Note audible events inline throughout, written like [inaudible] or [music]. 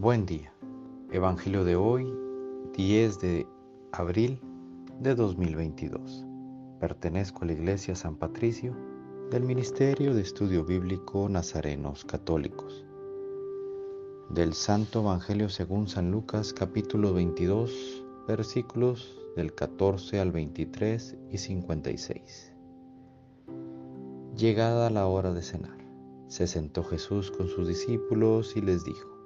Buen día. Evangelio de hoy, 10 de abril de 2022. Pertenezco a la Iglesia San Patricio del Ministerio de Estudio Bíblico Nazarenos Católicos. Del Santo Evangelio según San Lucas capítulo 22 versículos del 14 al 23 y 56. Llegada la hora de cenar, se sentó Jesús con sus discípulos y les dijo,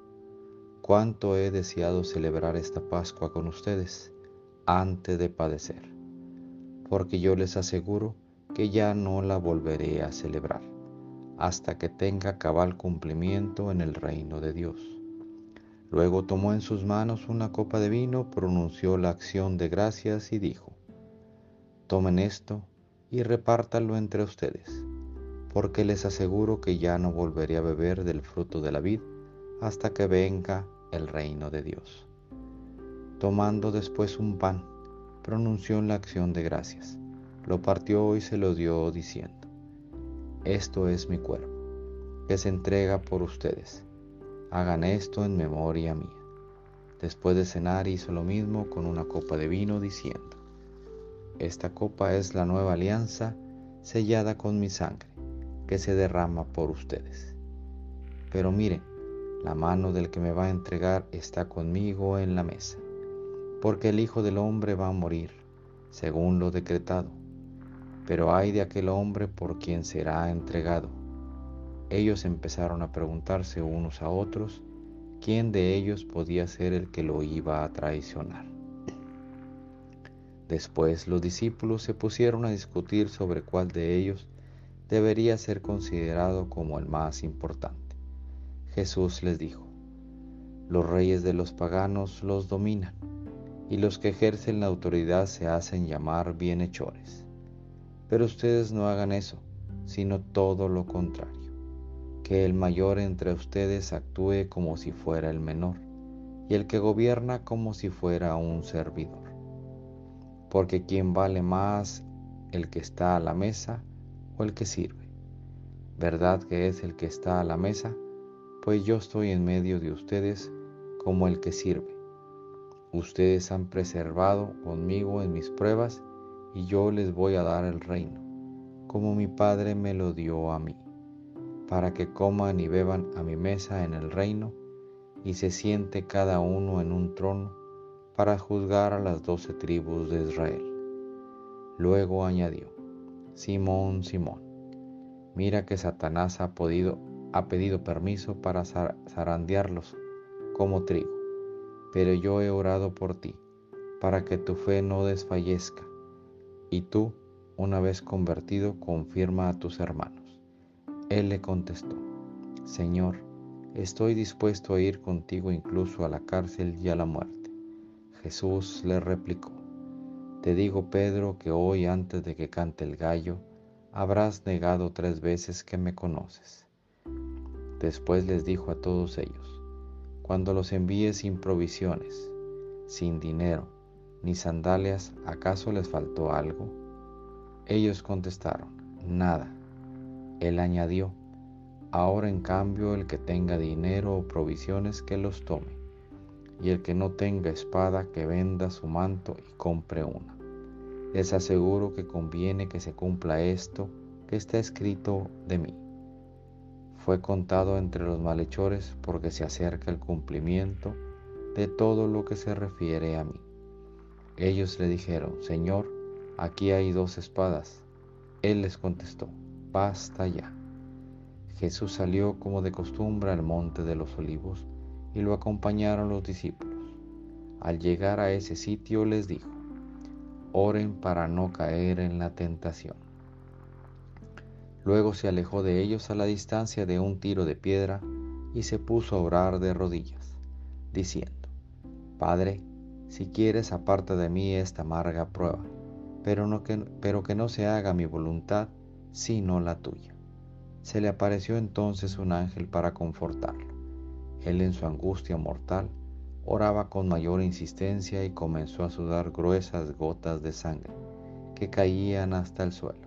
cuánto he deseado celebrar esta Pascua con ustedes antes de padecer, porque yo les aseguro que ya no la volveré a celebrar hasta que tenga cabal cumplimiento en el reino de Dios. Luego tomó en sus manos una copa de vino, pronunció la acción de gracias y dijo, Tomen esto y repártanlo entre ustedes, porque les aseguro que ya no volveré a beber del fruto de la vid hasta que venga el reino de Dios. Tomando después un pan, pronunció la acción de gracias, lo partió y se lo dio diciendo, Esto es mi cuerpo, que se entrega por ustedes. Hagan esto en memoria mía. Después de cenar hizo lo mismo con una copa de vino diciendo, Esta copa es la nueva alianza sellada con mi sangre, que se derrama por ustedes. Pero miren, la mano del que me va a entregar está conmigo en la mesa, porque el Hijo del Hombre va a morir, según lo decretado. Pero hay de aquel hombre por quien será entregado. Ellos empezaron a preguntarse unos a otros quién de ellos podía ser el que lo iba a traicionar. Después los discípulos se pusieron a discutir sobre cuál de ellos debería ser considerado como el más importante. Jesús les dijo, los reyes de los paganos los dominan, y los que ejercen la autoridad se hacen llamar bienhechores. Pero ustedes no hagan eso, sino todo lo contrario, que el mayor entre ustedes actúe como si fuera el menor, y el que gobierna como si fuera un servidor. Porque quien vale más, el que está a la mesa o el que sirve. ¿Verdad que es el que está a la mesa? Pues yo estoy en medio de ustedes como el que sirve. Ustedes han preservado conmigo en mis pruebas y yo les voy a dar el reino, como mi Padre me lo dio a mí, para que coman y beban a mi mesa en el reino y se siente cada uno en un trono para juzgar a las doce tribus de Israel. Luego añadió, Simón, Simón, mira que Satanás ha podido ha pedido permiso para zarandearlos como trigo, pero yo he orado por ti, para que tu fe no desfallezca, y tú, una vez convertido, confirma a tus hermanos. Él le contestó, Señor, estoy dispuesto a ir contigo incluso a la cárcel y a la muerte. Jesús le replicó, Te digo, Pedro, que hoy antes de que cante el gallo, habrás negado tres veces que me conoces. Después les dijo a todos ellos, cuando los envíe sin provisiones, sin dinero, ni sandalias, ¿acaso les faltó algo? Ellos contestaron, nada. Él añadió, ahora en cambio el que tenga dinero o provisiones que los tome, y el que no tenga espada que venda su manto y compre una. Les aseguro que conviene que se cumpla esto que está escrito de mí fue contado entre los malhechores porque se acerca el cumplimiento de todo lo que se refiere a mí. Ellos le dijeron, Señor, aquí hay dos espadas. Él les contestó, basta ya. Jesús salió como de costumbre al monte de los olivos y lo acompañaron los discípulos. Al llegar a ese sitio les dijo, oren para no caer en la tentación. Luego se alejó de ellos a la distancia de un tiro de piedra y se puso a orar de rodillas, diciendo, Padre, si quieres aparta de mí esta amarga prueba, pero, no que, pero que no se haga mi voluntad, sino la tuya. Se le apareció entonces un ángel para confortarlo. Él en su angustia mortal oraba con mayor insistencia y comenzó a sudar gruesas gotas de sangre que caían hasta el suelo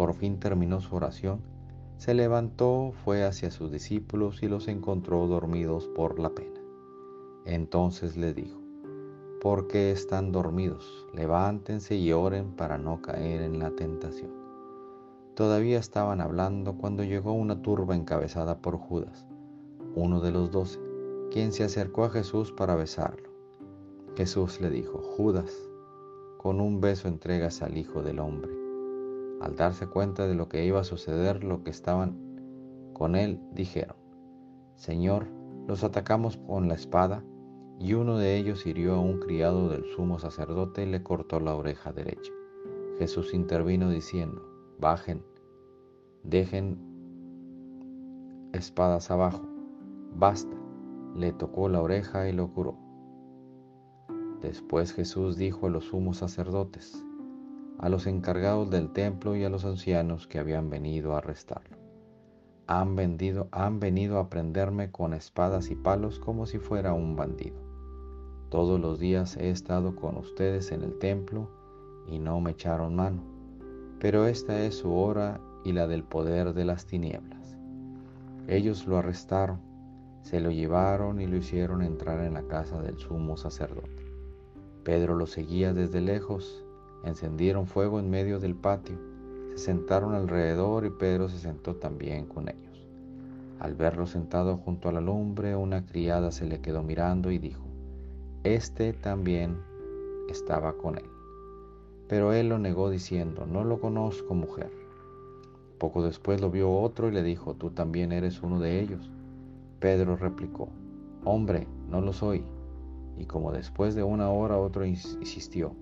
por fin terminó su oración, se levantó, fue hacia sus discípulos y los encontró dormidos por la pena. Entonces les dijo, ¿por qué están dormidos? Levántense y oren para no caer en la tentación. Todavía estaban hablando cuando llegó una turba encabezada por Judas, uno de los doce, quien se acercó a Jesús para besarlo. Jesús le dijo, Judas, con un beso entregas al Hijo del Hombre. Al darse cuenta de lo que iba a suceder, lo que estaban con él dijeron, Señor, los atacamos con la espada, y uno de ellos hirió a un criado del sumo sacerdote y le cortó la oreja derecha. Jesús intervino diciendo, bajen, dejen espadas abajo, basta, le tocó la oreja y lo curó. Después Jesús dijo a los sumos sacerdotes, a los encargados del templo y a los ancianos que habían venido a arrestarlo han, vendido, han venido a prenderme con espadas y palos como si fuera un bandido. Todos los días he estado con ustedes en el templo y no me echaron mano, pero esta es su hora y la del poder de las tinieblas. Ellos lo arrestaron, se lo llevaron y lo hicieron entrar en la casa del sumo sacerdote. Pedro lo seguía desde lejos, encendieron fuego en medio del patio se sentaron alrededor y Pedro se sentó también con ellos. Al verlo sentado junto a la lumbre, una criada se le quedó mirando y dijo, Este también estaba con él. Pero él lo negó diciendo, No lo conozco, mujer. Poco después lo vio otro y le dijo, Tú también eres uno de ellos. Pedro replicó, Hombre, no lo soy. Y como después de una hora otro insistió,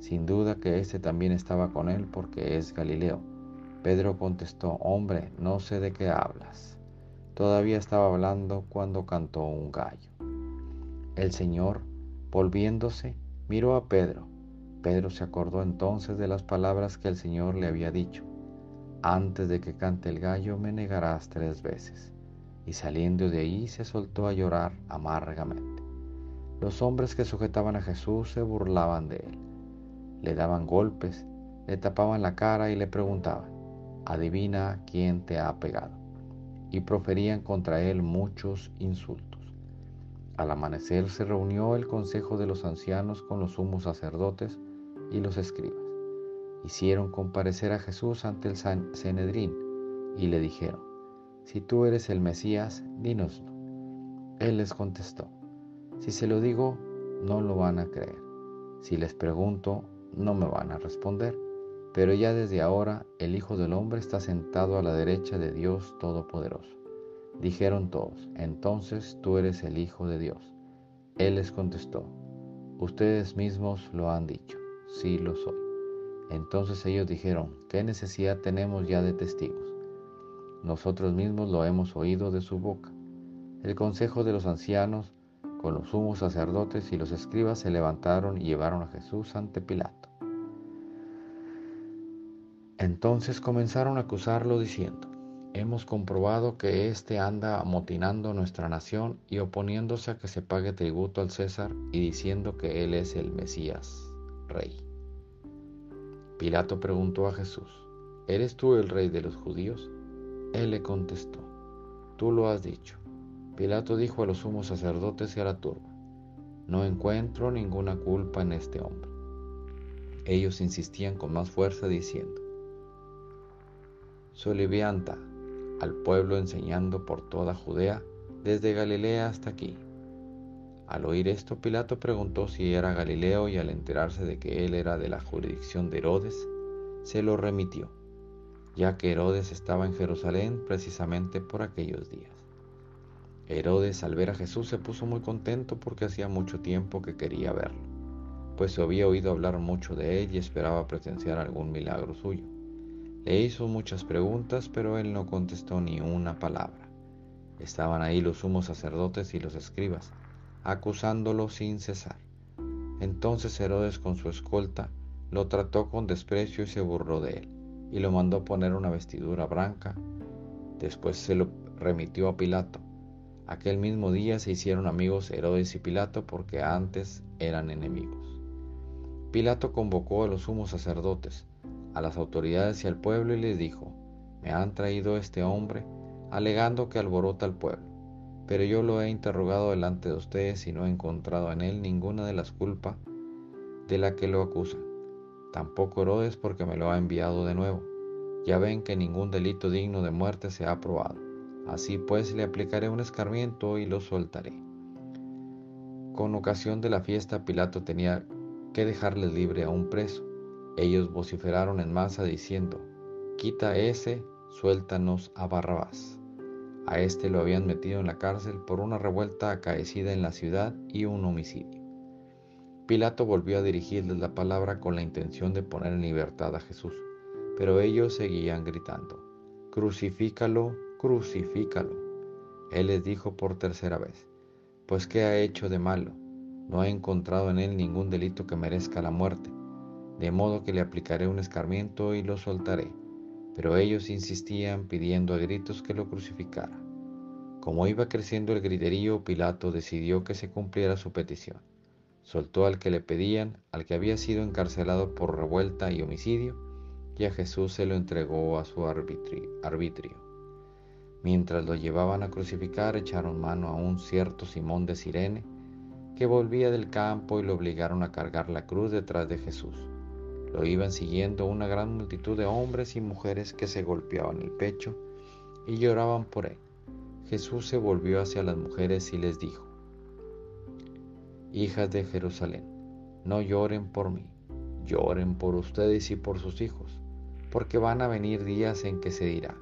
sin duda que éste también estaba con él porque es Galileo. Pedro contestó, hombre, no sé de qué hablas. Todavía estaba hablando cuando cantó un gallo. El Señor, volviéndose, miró a Pedro. Pedro se acordó entonces de las palabras que el Señor le había dicho. Antes de que cante el gallo me negarás tres veces. Y saliendo de ahí se soltó a llorar amargamente. Los hombres que sujetaban a Jesús se burlaban de él le daban golpes, le tapaban la cara y le preguntaban, adivina quién te ha pegado. Y proferían contra él muchos insultos. Al amanecer se reunió el consejo de los ancianos con los sumos sacerdotes y los escribas. Hicieron comparecer a Jesús ante el Sanedrín y le dijeron, si tú eres el Mesías, dínoslo. Él les contestó, si se lo digo, no lo van a creer. Si les pregunto, no me van a responder. Pero ya desde ahora el Hijo del Hombre está sentado a la derecha de Dios Todopoderoso. Dijeron todos, entonces tú eres el Hijo de Dios. Él les contestó, ustedes mismos lo han dicho, sí lo soy. Entonces ellos dijeron, ¿qué necesidad tenemos ya de testigos? Nosotros mismos lo hemos oído de su boca. El consejo de los ancianos con los sumos sacerdotes y los escribas se levantaron y llevaron a Jesús ante Pilato. Entonces comenzaron a acusarlo diciendo, hemos comprobado que éste anda amotinando nuestra nación y oponiéndose a que se pague tributo al César y diciendo que él es el Mesías, rey. Pilato preguntó a Jesús, ¿eres tú el rey de los judíos? Él le contestó, tú lo has dicho. Pilato dijo a los sumos sacerdotes y a la turba, no encuentro ninguna culpa en este hombre. Ellos insistían con más fuerza diciendo, Solivianta al pueblo enseñando por toda Judea, desde Galilea hasta aquí. Al oír esto, Pilato preguntó si era Galileo y al enterarse de que él era de la jurisdicción de Herodes, se lo remitió, ya que Herodes estaba en Jerusalén precisamente por aquellos días. Herodes al ver a Jesús se puso muy contento porque hacía mucho tiempo que quería verlo, pues se había oído hablar mucho de él y esperaba presenciar algún milagro suyo. Le hizo muchas preguntas, pero él no contestó ni una palabra. Estaban ahí los sumos sacerdotes y los escribas, acusándolo sin cesar. Entonces Herodes con su escolta lo trató con desprecio y se burló de él, y lo mandó poner una vestidura blanca. Después se lo remitió a Pilato Aquel mismo día se hicieron amigos Herodes y Pilato porque antes eran enemigos. Pilato convocó a los sumos sacerdotes, a las autoridades y al pueblo y les dijo, me han traído este hombre alegando que alborota al pueblo. pero yo lo he interrogado delante de ustedes y no he encontrado en él ninguna de las culpas de la que lo acusan. Tampoco Herodes porque me lo ha enviado de nuevo. Ya ven que ningún delito digno de muerte se ha probado. Así pues le aplicaré un escarmiento y lo soltaré. Con ocasión de la fiesta Pilato tenía que dejarle libre a un preso. Ellos vociferaron en masa diciendo, Quita ese, suéltanos a Barrabás. A este lo habían metido en la cárcel por una revuelta acaecida en la ciudad y un homicidio. Pilato volvió a dirigirles la palabra con la intención de poner en libertad a Jesús, pero ellos seguían gritando, Crucifícalo, crucifícalo. Él les dijo por tercera vez, Pues ¿qué ha hecho de malo? No he encontrado en él ningún delito que merezca la muerte, de modo que le aplicaré un escarmiento y lo soltaré pero ellos insistían pidiendo a gritos que lo crucificara. Como iba creciendo el griterío, Pilato decidió que se cumpliera su petición. Soltó al que le pedían, al que había sido encarcelado por revuelta y homicidio, y a Jesús se lo entregó a su arbitrio. Mientras lo llevaban a crucificar, echaron mano a un cierto Simón de Sirene, que volvía del campo y lo obligaron a cargar la cruz detrás de Jesús. Lo iban siguiendo una gran multitud de hombres y mujeres que se golpeaban el pecho y lloraban por él. Jesús se volvió hacia las mujeres y les dijo, Hijas de Jerusalén, no lloren por mí, lloren por ustedes y por sus hijos, porque van a venir días en que se dirá,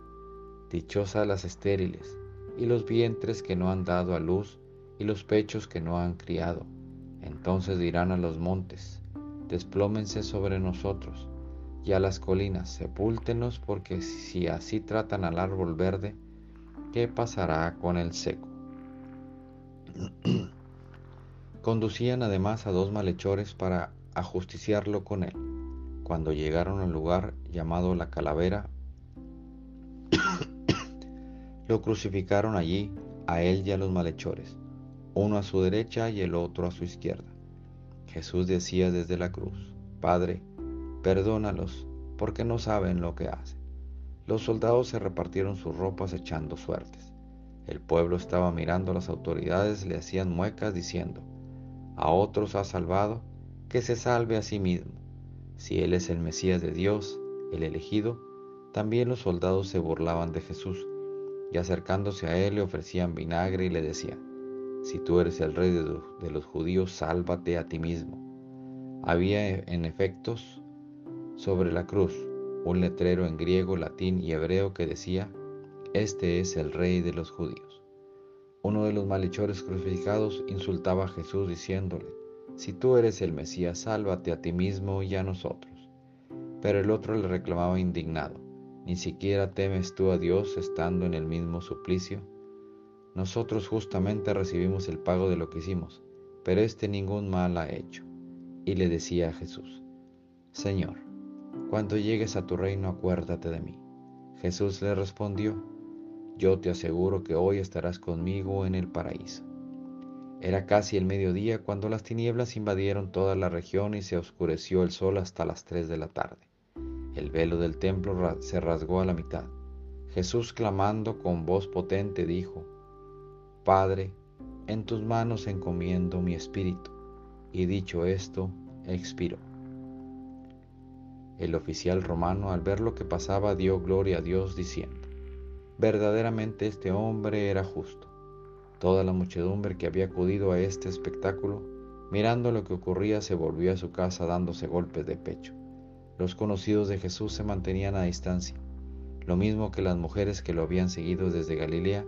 dichosas las estériles, y los vientres que no han dado a luz, y los pechos que no han criado. Entonces dirán a los montes, desplómense sobre nosotros, y a las colinas, sepúltenos, porque si así tratan al árbol verde, ¿qué pasará con el seco? [clears throat] Conducían además a dos malhechores para ajusticiarlo con él. Cuando llegaron al lugar llamado la calavera, lo crucificaron allí, a él y a los malhechores, uno a su derecha y el otro a su izquierda. Jesús decía desde la cruz, Padre, perdónalos, porque no saben lo que hacen. Los soldados se repartieron sus ropas echando suertes. El pueblo estaba mirando a las autoridades, le hacían muecas diciendo, a otros ha salvado, que se salve a sí mismo. Si él es el Mesías de Dios, el elegido, también los soldados se burlaban de Jesús, y acercándose a él le ofrecían vinagre y le decían, si tú eres el rey de los judíos, sálvate a ti mismo. Había en efectos sobre la cruz un letrero en griego, latín y hebreo que decía, Este es el rey de los judíos. Uno de los malhechores crucificados insultaba a Jesús diciéndole, Si tú eres el Mesías, sálvate a ti mismo y a nosotros. Pero el otro le reclamaba indignado, Ni siquiera temes tú a Dios estando en el mismo suplicio nosotros justamente recibimos el pago de lo que hicimos, pero éste ningún mal ha hecho. Y le decía a Jesús, Señor, cuando llegues a tu reino acuérdate de mí. Jesús le respondió, Yo te aseguro que hoy estarás conmigo en el paraíso. Era casi el mediodía cuando las tinieblas invadieron toda la región y se oscureció el sol hasta las tres de la tarde. El velo del templo se rasgó a la mitad. Jesús clamando con voz potente dijo, Padre, en tus manos encomiendo mi espíritu. Y dicho esto, expiró. El oficial romano al ver lo que pasaba dio gloria a Dios diciendo, verdaderamente este hombre era justo. Toda la muchedumbre que había acudido a este espectáculo, mirando lo que ocurría, se volvió a su casa dándose golpes de pecho. Los conocidos de Jesús se mantenían a distancia, lo mismo que las mujeres que lo habían seguido desde Galilea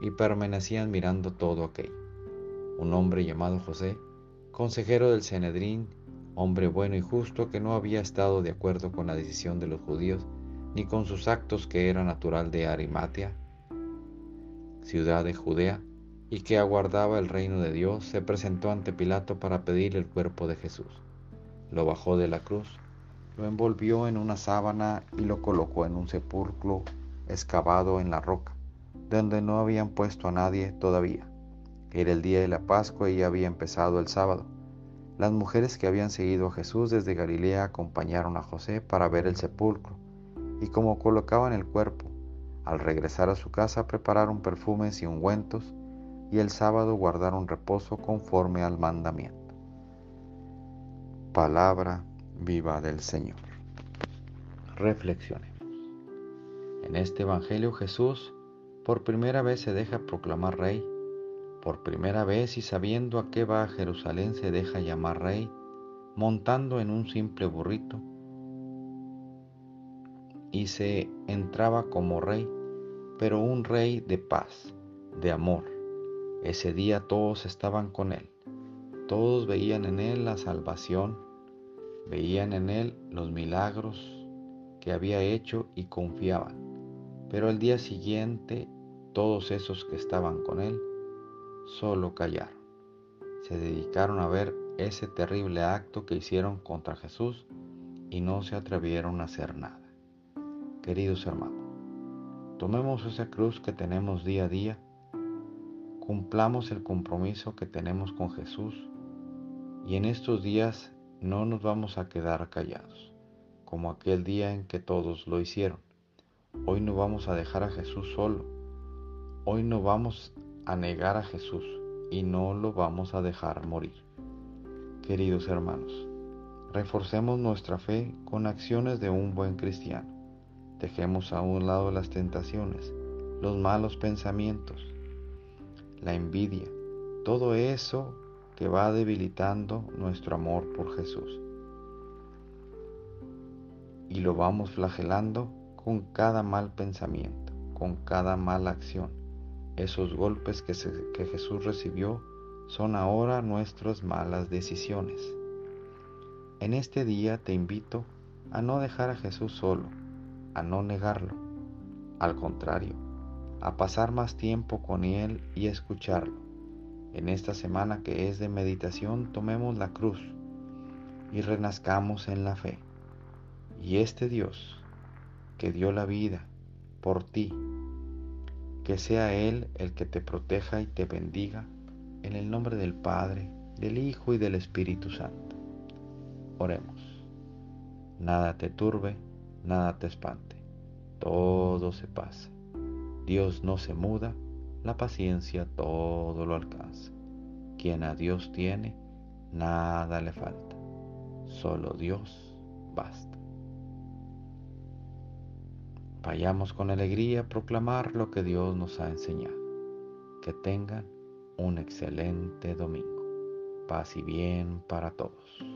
y permanecían mirando todo aquello. Un hombre llamado José, consejero del Cenedrín, hombre bueno y justo que no había estado de acuerdo con la decisión de los judíos ni con sus actos que era natural de Arimatea, ciudad de Judea, y que aguardaba el reino de Dios, se presentó ante Pilato para pedir el cuerpo de Jesús. Lo bajó de la cruz, lo envolvió en una sábana y lo colocó en un sepulcro excavado en la roca donde no habían puesto a nadie todavía. Era el día de la Pascua y había empezado el sábado. Las mujeres que habían seguido a Jesús desde Galilea acompañaron a José para ver el sepulcro, y como colocaban el cuerpo, al regresar a su casa prepararon perfumes y ungüentos, y el sábado guardaron reposo conforme al mandamiento. Palabra viva del Señor. Reflexionemos. En este Evangelio Jesús por primera vez se deja proclamar rey. Por primera vez y sabiendo a qué va a Jerusalén se deja llamar rey, montando en un simple burrito. Y se entraba como rey, pero un rey de paz, de amor. Ese día todos estaban con él. Todos veían en él la salvación, veían en él los milagros que había hecho y confiaban. Pero al día siguiente todos esos que estaban con él solo callaron. Se dedicaron a ver ese terrible acto que hicieron contra Jesús y no se atrevieron a hacer nada. Queridos hermanos, tomemos esa cruz que tenemos día a día, cumplamos el compromiso que tenemos con Jesús y en estos días no nos vamos a quedar callados, como aquel día en que todos lo hicieron. Hoy no vamos a dejar a Jesús solo, hoy no vamos a negar a Jesús y no lo vamos a dejar morir. Queridos hermanos, reforcemos nuestra fe con acciones de un buen cristiano. Dejemos a un lado las tentaciones, los malos pensamientos, la envidia, todo eso que va debilitando nuestro amor por Jesús. Y lo vamos flagelando con cada mal pensamiento, con cada mala acción. Esos golpes que, Jesús recibió son ahora nuestras malas decisiones. En este día te invito a no dejar a Jesús solo, a no negarlo, al contrario, a pasar más tiempo con Él y escucharlo. En esta semana que es de meditación tomemos la cruz y renazcamos en la fe. Y este Dios que dio la vida por ti, que sea Él el que te proteja y te bendiga en el nombre del Padre, del Hijo y del Espíritu Santo. Oremos. Nada te turbe, nada te espante. Todo se pasa. Dios no se muda, la paciencia todo lo alcanza. Quien a Dios tiene, nada le falta. Solo Dios basta. Vayamos con alegría a proclamar lo que Dios nos ha enseñado. Que tengan un excelente domingo. Paz y bien para todos.